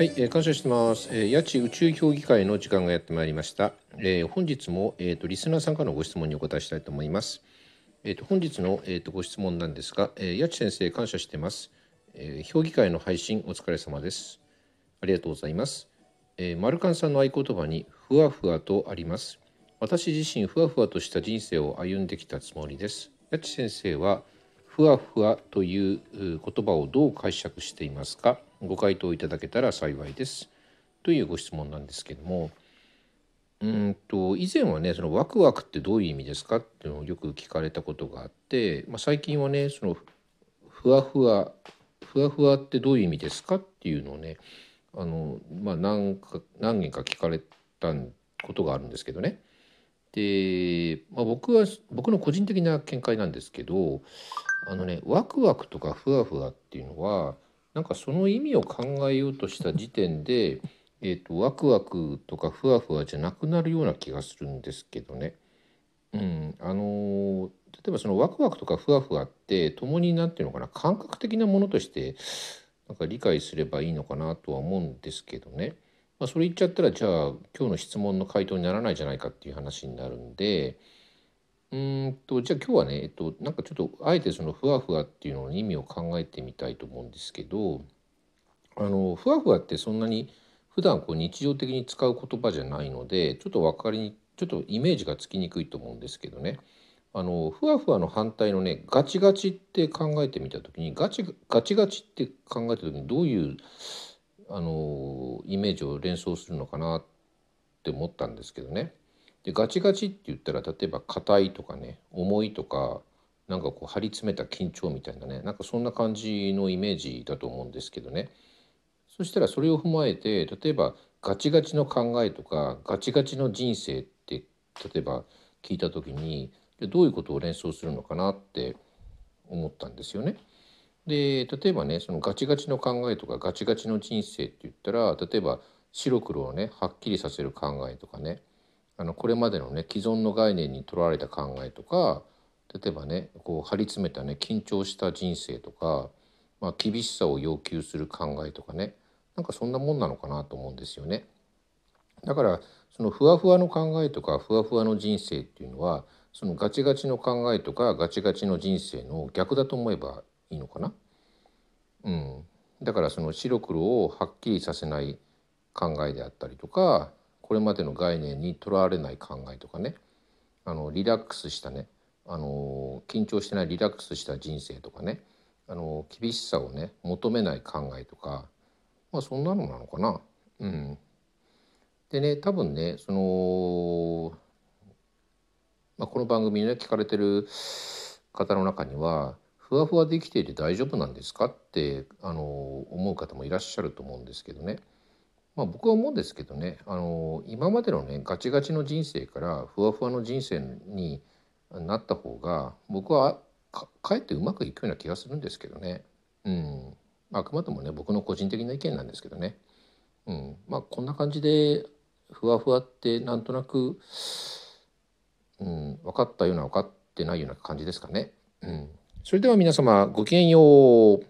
はい、えー感謝してます。えー、八千宇宙評議会の時間がやってまいりました。えー本日も、えー、とリスナーさんからのご質問にお答えしたいと思います。えー、と本日の、えー、とご質問なんですが、えー、八千先生感謝してます、えー評議会の配信お疲れ様です。ありがとうございます。えー、マルカンさんの合言葉にふわふわとあります。私自身ふわふわとした人生を歩んできたつもりです。八千先生はふわふわという言葉をどう解釈していますか？ご回答いただけたら幸いです。というご質問なんですけどもうんと以前はねそのワクワクってどういう意味ですか？っていうのをよく聞かれたことがあって、まあ、最近はねそのふわふわふわふわってどういう意味ですか？っていうのをねあの、まあ、何か何件か聞かれたことがあるんですけどね。で、まあ、僕は僕の個人的な見解なんですけどあのねワクワクとかふわふわっていうのはなんかその意味を考えようとした時点で、えー、とワクワクとかふわふわじゃなくなるような気がするんですけどね。うん、あの例えばそのワクワクとかふわふわって共に何ていうのかな感覚的なものとしてなんか理解すればいいのかなとは思うんですけどね。まあ、それ言っちゃったらじゃあ今日の質問の回答にならないじゃないかっていう話になるんでうんとじゃあ今日はね、えっと、なんかちょっとあえてそのふわふわっていうのの意味を考えてみたいと思うんですけどあのふわふわってそんなに普段こう日常的に使う言葉じゃないのでちょっと分かりにちょっとイメージがつきにくいと思うんですけどね。あのふわふわの反対のねガチガチって考えてみた時にガチガチガチって考えた時にどういうあのイメージを連想するのかなって思ったんですけどね。でガチガチって言ったら例えば硬いとかね重いとかなんかこう張り詰めた緊張みたいなねなんかそんな感じのイメージだと思うんですけどねそしたらそれを踏まえて例えばガチガチの考えとかガチガチの人生って例えば聞いた時にどういうことを連想するのかなって思ったんですよね。で例えばねそのガチガチの考えとかガチガチの人生って言ったら例えば白黒をねはっきりさせる考えとかねあのこれまでのね既存の概念にとらわれた考えとか例えばねこう張り詰めたね緊張した人生とか、まあ、厳しさを要求する考えとかねなんかそんなもんなのかなと思うんですよね。だからそのふわふわの考えとかふわふわの人生っていうのはそのガチガチの考えとかガチガチの人生の逆だと思えばいいのかな？うん、だからその白黒をはっきりさせない考えであったりとかこれまでの概念にとらわれない考えとかね。あのリラックスしたね。あの緊張してないリラックスした人生とかね。あの厳しさをね求めない考えとか。まあそんなのなのかな？うん、でね多分ねその、まあ、この番組にね聞かれてる方の中にはふわふわで生きていて大丈夫なんですか？ってあの思う方もいらっしゃると思うんですけどね。まあ、僕は思うんですけどねあの今までのねガチガチの人生からふわふわの人生になった方が僕はかかえってうまくいくような気がするんですけどね。うん、あくまでもね僕の個人的な意見なんですけどね。うん、まあこんな感じでふわふわってなんとなく、うん、分かったような分かってないような感じですかね。うん、それでは皆様ごきげんよう。